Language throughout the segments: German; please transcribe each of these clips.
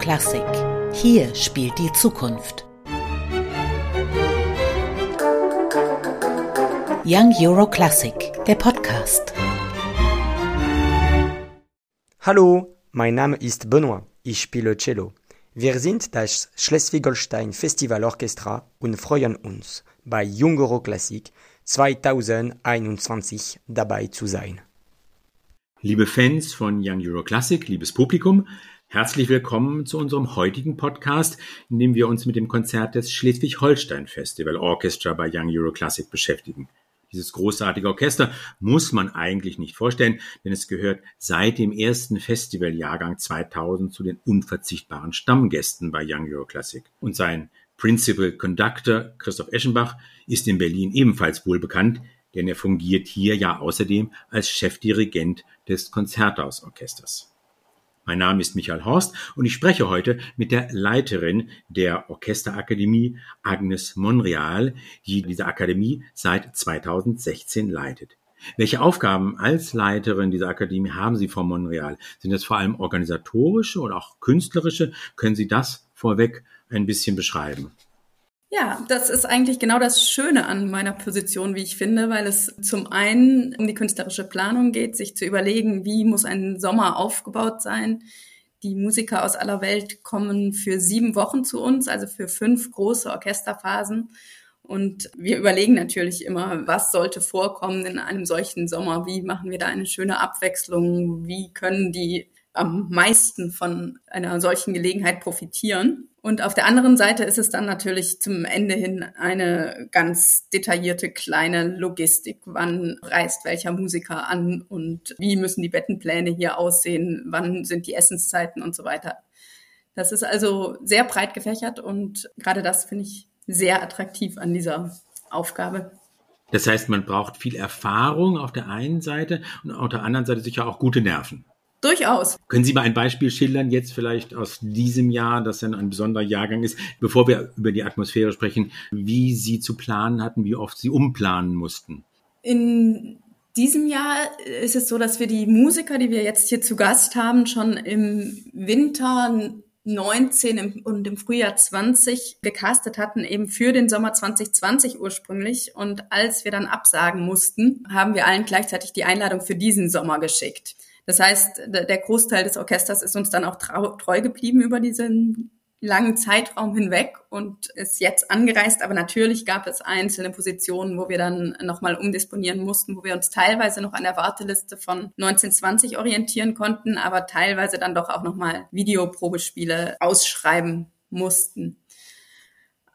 Classic. Hier spielt die Zukunft. Young Euro Classic, der Podcast. Hallo, mein Name ist Benoit. Ich spiele Cello. Wir sind das Schleswig-Holstein Festival Orchestra und freuen uns, bei Young Euro Classic 2021 dabei zu sein. Liebe Fans von Young Euro Classic, liebes Publikum, herzlich willkommen zu unserem heutigen Podcast, in dem wir uns mit dem Konzert des Schleswig-Holstein Festival Orchestra bei Young Euro Classic beschäftigen. Dieses großartige Orchester muss man eigentlich nicht vorstellen, denn es gehört seit dem ersten Festivaljahrgang 2000 zu den unverzichtbaren Stammgästen bei Young Euro Classic. Und sein Principal Conductor Christoph Eschenbach ist in Berlin ebenfalls wohl bekannt, denn er fungiert hier ja außerdem als Chefdirigent des Konzerthausorchesters. Mein Name ist Michael Horst und ich spreche heute mit der Leiterin der Orchesterakademie, Agnes Monreal, die diese Akademie seit 2016 leitet. Welche Aufgaben als Leiterin dieser Akademie haben Sie, Frau Monreal? Sind das vor allem organisatorische oder auch künstlerische? Können Sie das vorweg ein bisschen beschreiben? Ja, das ist eigentlich genau das Schöne an meiner Position, wie ich finde, weil es zum einen um die künstlerische Planung geht, sich zu überlegen, wie muss ein Sommer aufgebaut sein. Die Musiker aus aller Welt kommen für sieben Wochen zu uns, also für fünf große Orchesterphasen. Und wir überlegen natürlich immer, was sollte vorkommen in einem solchen Sommer? Wie machen wir da eine schöne Abwechslung? Wie können die am meisten von einer solchen Gelegenheit profitieren? Und auf der anderen Seite ist es dann natürlich zum Ende hin eine ganz detaillierte kleine Logistik. Wann reist welcher Musiker an und wie müssen die Bettenpläne hier aussehen? Wann sind die Essenszeiten und so weiter? Das ist also sehr breit gefächert und gerade das finde ich sehr attraktiv an dieser Aufgabe. Das heißt, man braucht viel Erfahrung auf der einen Seite und auf der anderen Seite sicher auch gute Nerven. Durchaus. Können Sie mal ein Beispiel schildern, jetzt vielleicht aus diesem Jahr, das dann ein besonderer Jahrgang ist, bevor wir über die Atmosphäre sprechen, wie Sie zu planen hatten, wie oft Sie umplanen mussten? In diesem Jahr ist es so, dass wir die Musiker, die wir jetzt hier zu Gast haben, schon im Winter 19 und im Frühjahr 20 gecastet hatten, eben für den Sommer 2020 ursprünglich. Und als wir dann absagen mussten, haben wir allen gleichzeitig die Einladung für diesen Sommer geschickt. Das heißt, der Großteil des Orchesters ist uns dann auch treu geblieben über diesen langen Zeitraum hinweg und ist jetzt angereist. Aber natürlich gab es einzelne Positionen, wo wir dann nochmal umdisponieren mussten, wo wir uns teilweise noch an der Warteliste von 1920 orientieren konnten, aber teilweise dann doch auch nochmal Videoprobespiele ausschreiben mussten.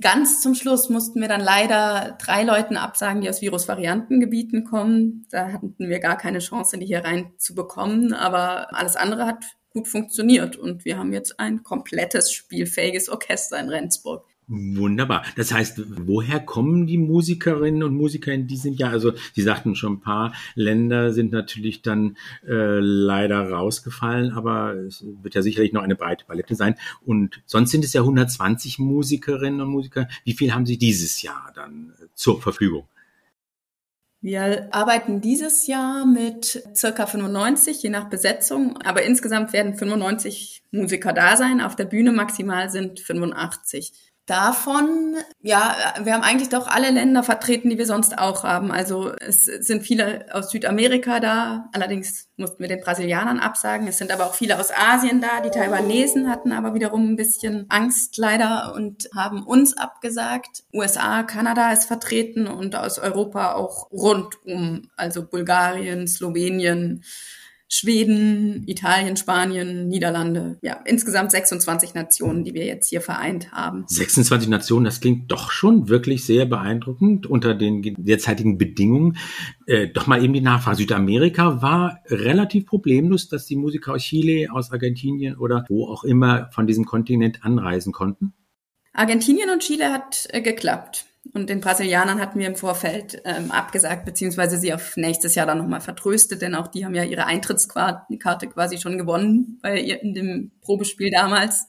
Ganz zum Schluss mussten wir dann leider drei Leuten absagen, die aus Virusvariantengebieten kommen. Da hatten wir gar keine Chance, die hier rein zu bekommen. Aber alles andere hat gut funktioniert und wir haben jetzt ein komplettes spielfähiges Orchester in Rendsburg. Wunderbar. Das heißt, woher kommen die Musikerinnen und Musiker in diesem Jahr? Also Sie sagten schon, ein paar Länder sind natürlich dann äh, leider rausgefallen, aber es wird ja sicherlich noch eine breite Palette sein. Und sonst sind es ja 120 Musikerinnen und Musiker. Wie viel haben Sie dieses Jahr dann zur Verfügung? Wir arbeiten dieses Jahr mit circa 95, je nach Besetzung, aber insgesamt werden 95 Musiker da sein. Auf der Bühne maximal sind 85. Davon, ja, wir haben eigentlich doch alle Länder vertreten, die wir sonst auch haben. Also es sind viele aus Südamerika da, allerdings mussten wir den Brasilianern absagen. Es sind aber auch viele aus Asien da. Die Taiwanesen hatten aber wiederum ein bisschen Angst leider und haben uns abgesagt. USA, Kanada ist vertreten und aus Europa auch rundum, also Bulgarien, Slowenien, Schweden, Italien, Spanien, Niederlande. Ja, insgesamt 26 Nationen, die wir jetzt hier vereint haben. 26 Nationen, das klingt doch schon wirklich sehr beeindruckend unter den derzeitigen Bedingungen. Äh, doch mal eben die Nachfrage. Südamerika war relativ problemlos, dass die Musiker aus Chile, aus Argentinien oder wo auch immer von diesem Kontinent anreisen konnten? Argentinien und Chile hat äh, geklappt. Und den Brasilianern hatten wir im Vorfeld ähm, abgesagt, beziehungsweise sie auf nächstes Jahr dann nochmal vertröstet, denn auch die haben ja ihre Eintrittskarte quasi schon gewonnen bei ihr in dem Probespiel damals.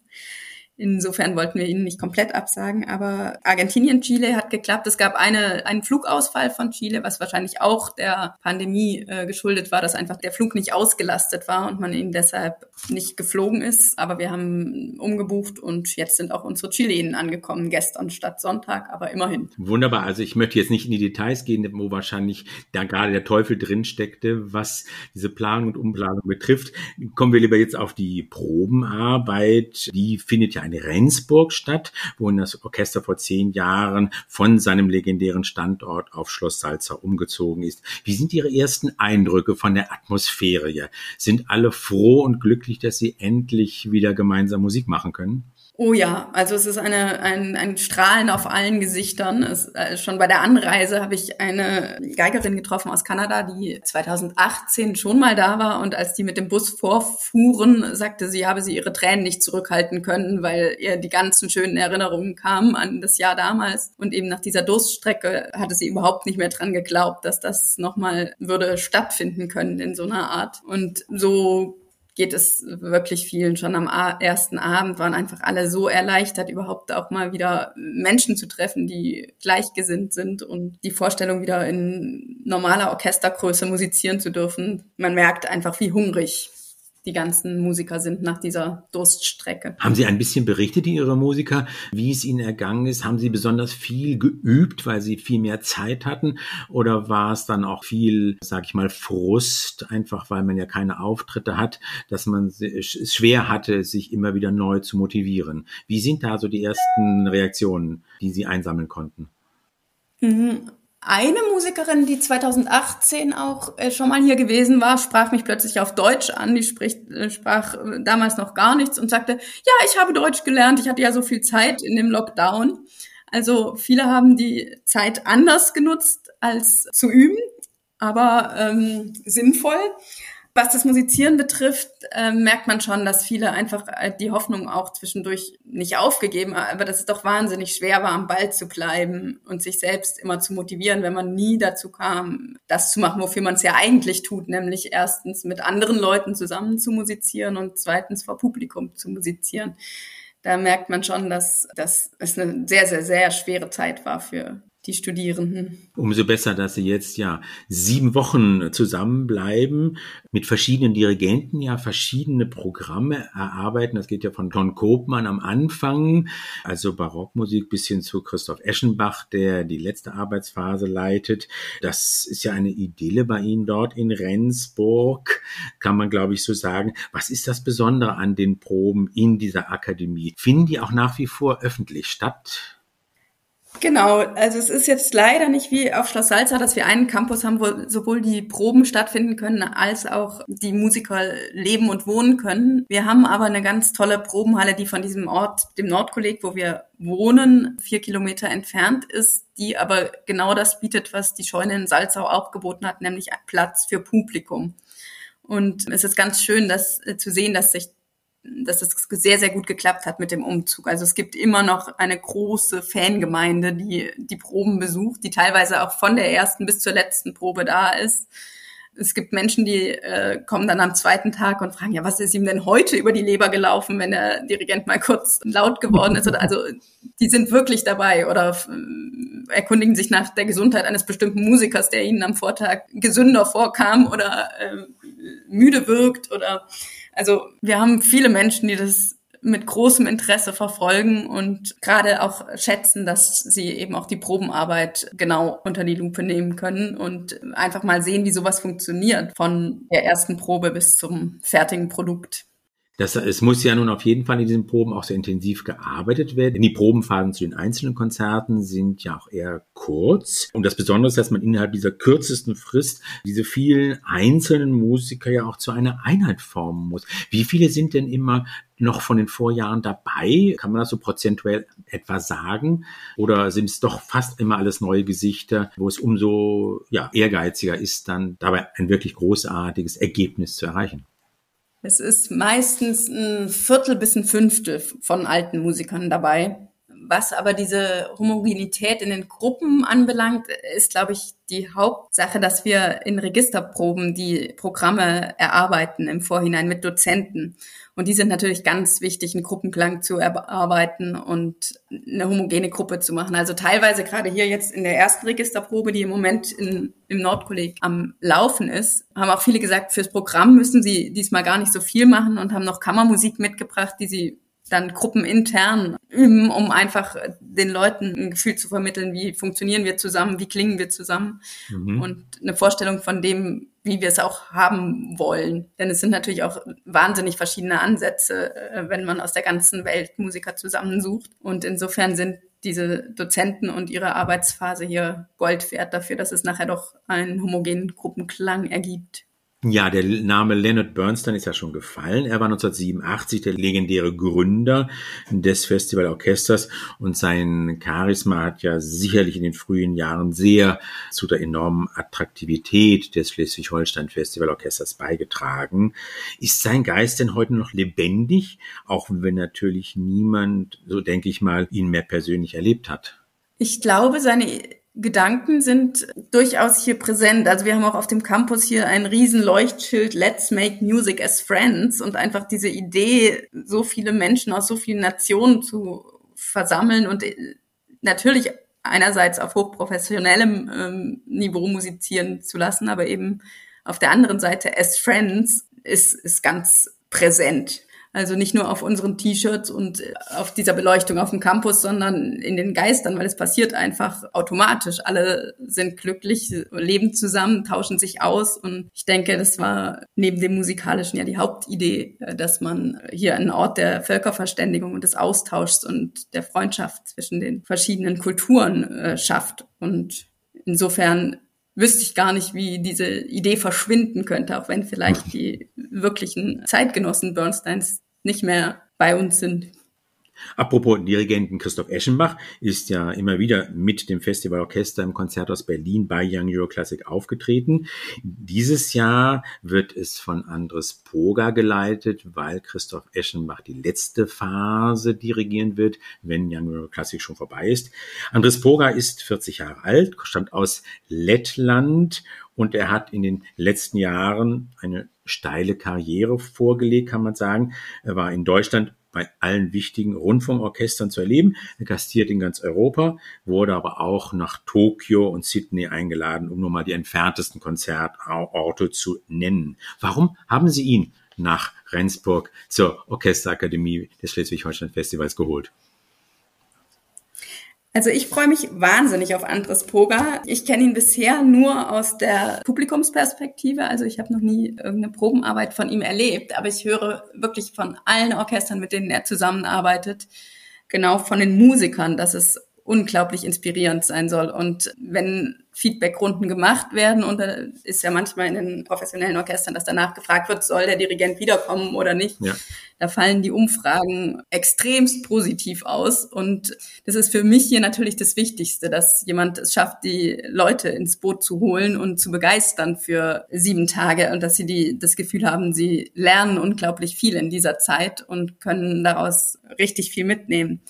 Insofern wollten wir ihn nicht komplett absagen, aber Argentinien, Chile hat geklappt. Es gab eine, einen Flugausfall von Chile, was wahrscheinlich auch der Pandemie äh, geschuldet war, dass einfach der Flug nicht ausgelastet war und man ihn deshalb nicht geflogen ist. Aber wir haben umgebucht und jetzt sind auch unsere Chilenen angekommen, gestern statt Sonntag, aber immerhin. Wunderbar. Also ich möchte jetzt nicht in die Details gehen, wo wahrscheinlich da gerade der Teufel drin steckte, was diese Planung und Umplanung betrifft. Kommen wir lieber jetzt auf die Probenarbeit. Die findet ja in Rendsburg statt, wo das Orchester vor zehn Jahren von seinem legendären Standort auf Schloss Salza umgezogen ist. Wie sind Ihre ersten Eindrücke von der Atmosphäre? Sind alle froh und glücklich, dass Sie endlich wieder gemeinsam Musik machen können? Oh ja, also es ist eine, ein, ein Strahlen auf allen Gesichtern. Es, äh, schon bei der Anreise habe ich eine Geigerin getroffen aus Kanada, die 2018 schon mal da war und als die mit dem Bus vorfuhren, sagte sie, habe sie ihre Tränen nicht zurückhalten können, weil ihr die ganzen schönen Erinnerungen kamen an das Jahr damals. Und eben nach dieser Durststrecke hatte sie überhaupt nicht mehr dran geglaubt, dass das nochmal würde stattfinden können in so einer Art. Und so geht es wirklich vielen. Schon am ersten Abend waren einfach alle so erleichtert, überhaupt auch mal wieder Menschen zu treffen, die gleichgesinnt sind und die Vorstellung wieder in normaler Orchestergröße musizieren zu dürfen. Man merkt einfach, wie hungrig die ganzen Musiker sind nach dieser Durststrecke. Haben Sie ein bisschen berichtet, Ihre Musiker, wie es Ihnen ergangen ist? Haben Sie besonders viel geübt, weil Sie viel mehr Zeit hatten? Oder war es dann auch viel, sag ich mal, Frust, einfach weil man ja keine Auftritte hat, dass man es schwer hatte, sich immer wieder neu zu motivieren? Wie sind da so die ersten Reaktionen, die Sie einsammeln konnten? Eine Musikerin, die 2018 auch äh, schon mal hier gewesen war, sprach mich plötzlich auf Deutsch an. Die spricht, äh, sprach äh, damals noch gar nichts und sagte, ja, ich habe Deutsch gelernt, ich hatte ja so viel Zeit in dem Lockdown. Also viele haben die Zeit anders genutzt als zu üben, aber ähm, sinnvoll. Was das Musizieren betrifft, äh, merkt man schon, dass viele einfach äh, die Hoffnung auch zwischendurch nicht aufgegeben, aber dass es doch wahnsinnig schwer war, am Ball zu bleiben und sich selbst immer zu motivieren, wenn man nie dazu kam, das zu machen, wofür man es ja eigentlich tut, nämlich erstens mit anderen Leuten zusammen zu musizieren und zweitens vor Publikum zu musizieren. Da merkt man schon, dass, dass es eine sehr, sehr, sehr schwere Zeit war für die Studierenden. Umso besser, dass Sie jetzt ja sieben Wochen zusammenbleiben, mit verschiedenen Dirigenten ja verschiedene Programme erarbeiten. Das geht ja von John Kopmann am Anfang, also Barockmusik, bis hin zu Christoph Eschenbach, der die letzte Arbeitsphase leitet. Das ist ja eine Idylle bei Ihnen dort in Rendsburg, kann man glaube ich so sagen. Was ist das Besondere an den Proben in dieser Akademie? Finden die auch nach wie vor öffentlich statt? Genau, also es ist jetzt leider nicht wie auf Schloss Salza, dass wir einen Campus haben, wo sowohl die Proben stattfinden können, als auch die Musiker leben und wohnen können. Wir haben aber eine ganz tolle Probenhalle, die von diesem Ort, dem Nordkolleg, wo wir wohnen, vier Kilometer entfernt ist, die aber genau das bietet, was die Scheune in Salzau auch geboten hat, nämlich Platz für Publikum. Und es ist ganz schön, das äh, zu sehen, dass sich dass es sehr, sehr gut geklappt hat mit dem Umzug. Also es gibt immer noch eine große Fangemeinde, die die Proben besucht, die teilweise auch von der ersten bis zur letzten Probe da ist. Es gibt Menschen, die äh, kommen dann am zweiten Tag und fragen, ja, was ist ihm denn heute über die Leber gelaufen, wenn der Dirigent mal kurz laut geworden ist? Also die sind wirklich dabei oder äh, erkundigen sich nach der Gesundheit eines bestimmten Musikers, der ihnen am Vortag gesünder vorkam oder äh, müde wirkt oder also wir haben viele Menschen, die das mit großem Interesse verfolgen und gerade auch schätzen, dass sie eben auch die Probenarbeit genau unter die Lupe nehmen können und einfach mal sehen, wie sowas funktioniert von der ersten Probe bis zum fertigen Produkt. Das, es muss ja nun auf jeden Fall in diesen Proben auch sehr intensiv gearbeitet werden. Denn die Probenphasen zu den einzelnen Konzerten sind ja auch eher kurz. Und das Besondere ist, dass man innerhalb dieser kürzesten Frist diese vielen einzelnen Musiker ja auch zu einer Einheit formen muss. Wie viele sind denn immer noch von den Vorjahren dabei? Kann man das so prozentuell etwa sagen? Oder sind es doch fast immer alles neue Gesichter, wo es umso ja, ehrgeiziger ist, dann dabei ein wirklich großartiges Ergebnis zu erreichen? Es ist meistens ein Viertel bis ein Fünftel von alten Musikern dabei, Was aber diese Homogenität in den Gruppen anbelangt, ist, glaube ich, die Hauptsache, dass wir in Registerproben die Programme erarbeiten im Vorhinein mit Dozenten. Und die sind natürlich ganz wichtig, einen Gruppenklang zu erarbeiten und eine homogene Gruppe zu machen. Also teilweise gerade hier jetzt in der ersten Registerprobe, die im Moment in, im Nordkolleg am Laufen ist, haben auch viele gesagt, fürs Programm müssen sie diesmal gar nicht so viel machen und haben noch Kammermusik mitgebracht, die sie dann gruppenintern üben, um einfach den Leuten ein Gefühl zu vermitteln, wie funktionieren wir zusammen, wie klingen wir zusammen mhm. und eine Vorstellung von dem, wie wir es auch haben wollen. Denn es sind natürlich auch wahnsinnig verschiedene Ansätze, äh, wenn man aus der ganzen Welt Musiker zusammensucht. Und insofern sind diese Dozenten und ihre Arbeitsphase hier Gold wert dafür, dass es nachher doch einen homogenen Gruppenklang ergibt. Ja, der Name Leonard Bernstein ist ja schon gefallen. Er war 1987 der legendäre Gründer des Festivalorchesters und sein Charisma hat ja sicherlich in den frühen Jahren sehr zu der enormen Attraktivität des Schleswig-Holstein Festivalorchesters beigetragen. Ist sein Geist denn heute noch lebendig, auch wenn natürlich niemand, so denke ich mal, ihn mehr persönlich erlebt hat? Ich glaube, seine Gedanken sind durchaus hier präsent. Also wir haben auch auf dem Campus hier ein riesen Leuchtschild Let's Make Music as Friends und einfach diese Idee, so viele Menschen aus so vielen Nationen zu versammeln und äh, natürlich einerseits auf hochprofessionellem ähm, Niveau musizieren zu lassen, aber eben auf der anderen Seite as Friends ist, ist ganz präsent. Also nicht nur auf unseren T-Shirts und äh, auf dieser Beleuchtung auf dem Campus, sondern in den Geistern, weil es passiert einfach automatisch. Alle sind glücklich, leben zusammen, tauschen sich aus. Und ich denke, das war neben dem musikalischen ja die Hauptidee, äh, dass man hier einen Ort der Völkerverständigung und des Austauschs und der Freundschaft zwischen den verschiedenen Kulturen äh, schafft. Und insofern wüsste ich gar nicht, wie diese Idee verschwinden könnte, auch wenn vielleicht die wirklichen Zeitgenossen Bernsteins nicht mehr bei uns sind. Apropos Dirigenten Christoph Eschenbach ist ja immer wieder mit dem Festivalorchester im Konzerthaus Berlin bei Young Euro Classic aufgetreten. Dieses Jahr wird es von Andres Poga geleitet, weil Christoph Eschenbach die letzte Phase dirigieren wird, wenn Young Euro Classic schon vorbei ist. Andres Poga ist 40 Jahre alt, stammt aus Lettland und er hat in den letzten Jahren eine steile Karriere vorgelegt, kann man sagen. Er war in Deutschland bei allen wichtigen Rundfunkorchestern zu erleben. Er gastiert in ganz Europa, wurde aber auch nach Tokio und Sydney eingeladen, um nur mal die entferntesten Konzertorte zu nennen. Warum haben Sie ihn nach Rendsburg zur Orchesterakademie des Schleswig-Holstein Festivals geholt? Also ich freue mich wahnsinnig auf Andres Poga. Ich kenne ihn bisher nur aus der Publikumsperspektive. Also ich habe noch nie irgendeine Probenarbeit von ihm erlebt, aber ich höre wirklich von allen Orchestern, mit denen er zusammenarbeitet, genau von den Musikern, dass es unglaublich inspirierend sein soll. Und wenn Feedbackrunden gemacht werden, und da ist ja manchmal in den professionellen Orchestern, dass danach gefragt wird, soll der Dirigent wiederkommen oder nicht, ja. da fallen die Umfragen extremst positiv aus. Und das ist für mich hier natürlich das Wichtigste, dass jemand es schafft, die Leute ins Boot zu holen und zu begeistern für sieben Tage und dass sie die, das Gefühl haben, sie lernen unglaublich viel in dieser Zeit und können daraus richtig viel mitnehmen.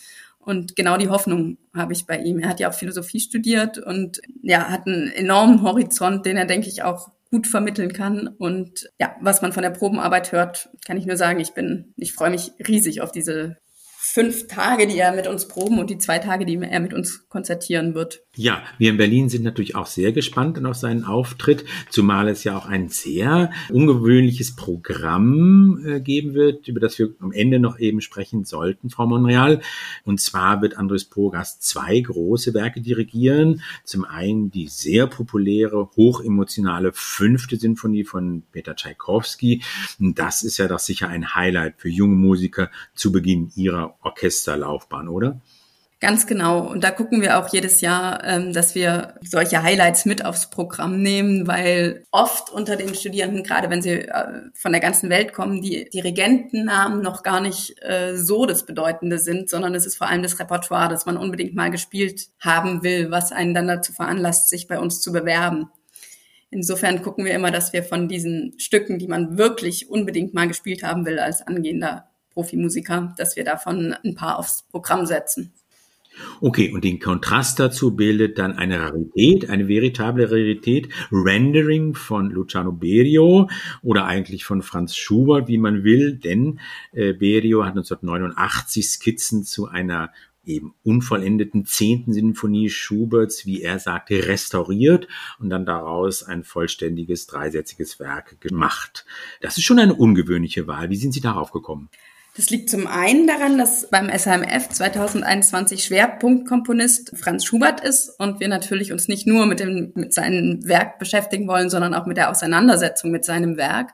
Und genau die Hoffnung habe ich bei ihm. Er hat ja auch Philosophie studiert und ja, hat einen enormen Horizont, den er, denke ich, auch gut vermitteln kann. Und ja, was man von der Probenarbeit hört, kann ich nur sagen, ich bin, ich freue mich riesig auf diese fünf Tage, die er mit uns proben und die zwei Tage, die er mit uns konzertieren wird. Ja, wir in Berlin sind natürlich auch sehr gespannt auf seinen Auftritt, zumal es ja auch ein sehr ungewöhnliches Programm äh, geben wird, über das wir am Ende noch eben sprechen sollten, Frau Monreal. Und zwar wird Andres Pogas zwei große Werke dirigieren. Zum einen die sehr populäre, hochemotionale fünfte Sinfonie von Peter Tschaikowski. Das ist ja doch sicher ein Highlight für junge Musiker zu Beginn ihrer Orchesterlaufbahn, oder? Ganz genau. Und da gucken wir auch jedes Jahr, ähm, dass wir solche Highlights mit aufs Programm nehmen, weil oft unter den Studierenden, gerade wenn sie äh, von der ganzen Welt kommen, die Dirigentennamen noch gar nicht äh, so das Bedeutende sind, sondern es ist vor allem das Repertoire, das man unbedingt mal gespielt haben will, was einen dann dazu veranlasst, sich bei uns zu bewerben. Insofern gucken wir immer, dass wir von diesen Stücken, die man wirklich unbedingt mal gespielt haben will als angehender Profimusiker, dass wir davon ein paar aufs Programm setzen. Okay, und den Kontrast dazu bildet dann eine Rarität, eine veritable Rarität, Rendering von Luciano Berio oder eigentlich von Franz Schubert, wie man will, denn äh, Berio hat 1989 Skizzen zu einer eben unvollendeten zehnten Sinfonie Schuberts, wie er sagte, restauriert und dann daraus ein vollständiges dreisätziges Werk gemacht. Das ist schon eine ungewöhnliche Wahl. Wie sind Sie darauf gekommen? Das liegt zum einen daran, dass beim SHMF 2021 Schwerpunktkomponist Franz Schubert ist und wir natürlich uns nicht nur mit dem, mit seinem Werk beschäftigen wollen, sondern auch mit der Auseinandersetzung mit seinem Werk.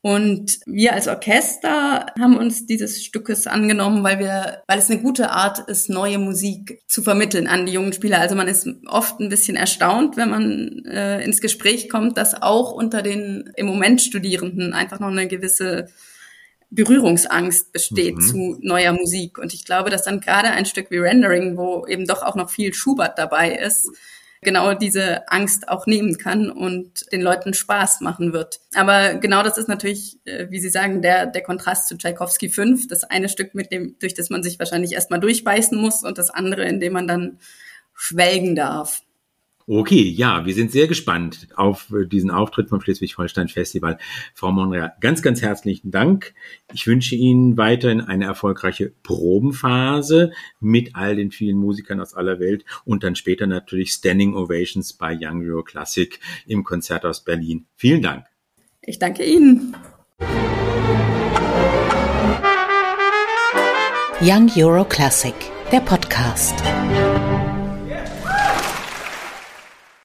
Und wir als Orchester haben uns dieses Stückes angenommen, weil wir, weil es eine gute Art ist, neue Musik zu vermitteln an die jungen Spieler. Also man ist oft ein bisschen erstaunt, wenn man äh, ins Gespräch kommt, dass auch unter den im Moment Studierenden einfach noch eine gewisse Berührungsangst besteht mhm. zu neuer Musik. Und ich glaube, dass dann gerade ein Stück wie Rendering, wo eben doch auch noch viel Schubert dabei ist, genau diese Angst auch nehmen kann und den Leuten Spaß machen wird. Aber genau das ist natürlich, äh, wie Sie sagen, der, der Kontrast zu Tchaikovsky 5. Das eine Stück, mit dem, durch das man sich wahrscheinlich erstmal durchbeißen muss und das andere, in dem man dann schwelgen darf. Okay, ja, wir sind sehr gespannt auf äh, diesen Auftritt vom Schleswig-Holstein Festival. Frau Monreal, ganz, ganz herzlichen Dank. Ich wünsche Ihnen weiterhin eine erfolgreiche Probenphase mit all den vielen Musikern aus aller Welt und dann später natürlich Standing Ovations bei Young Euro Classic im Konzert aus Berlin. Vielen Dank. Ich danke Ihnen. Young Euro Classic, der Podcast.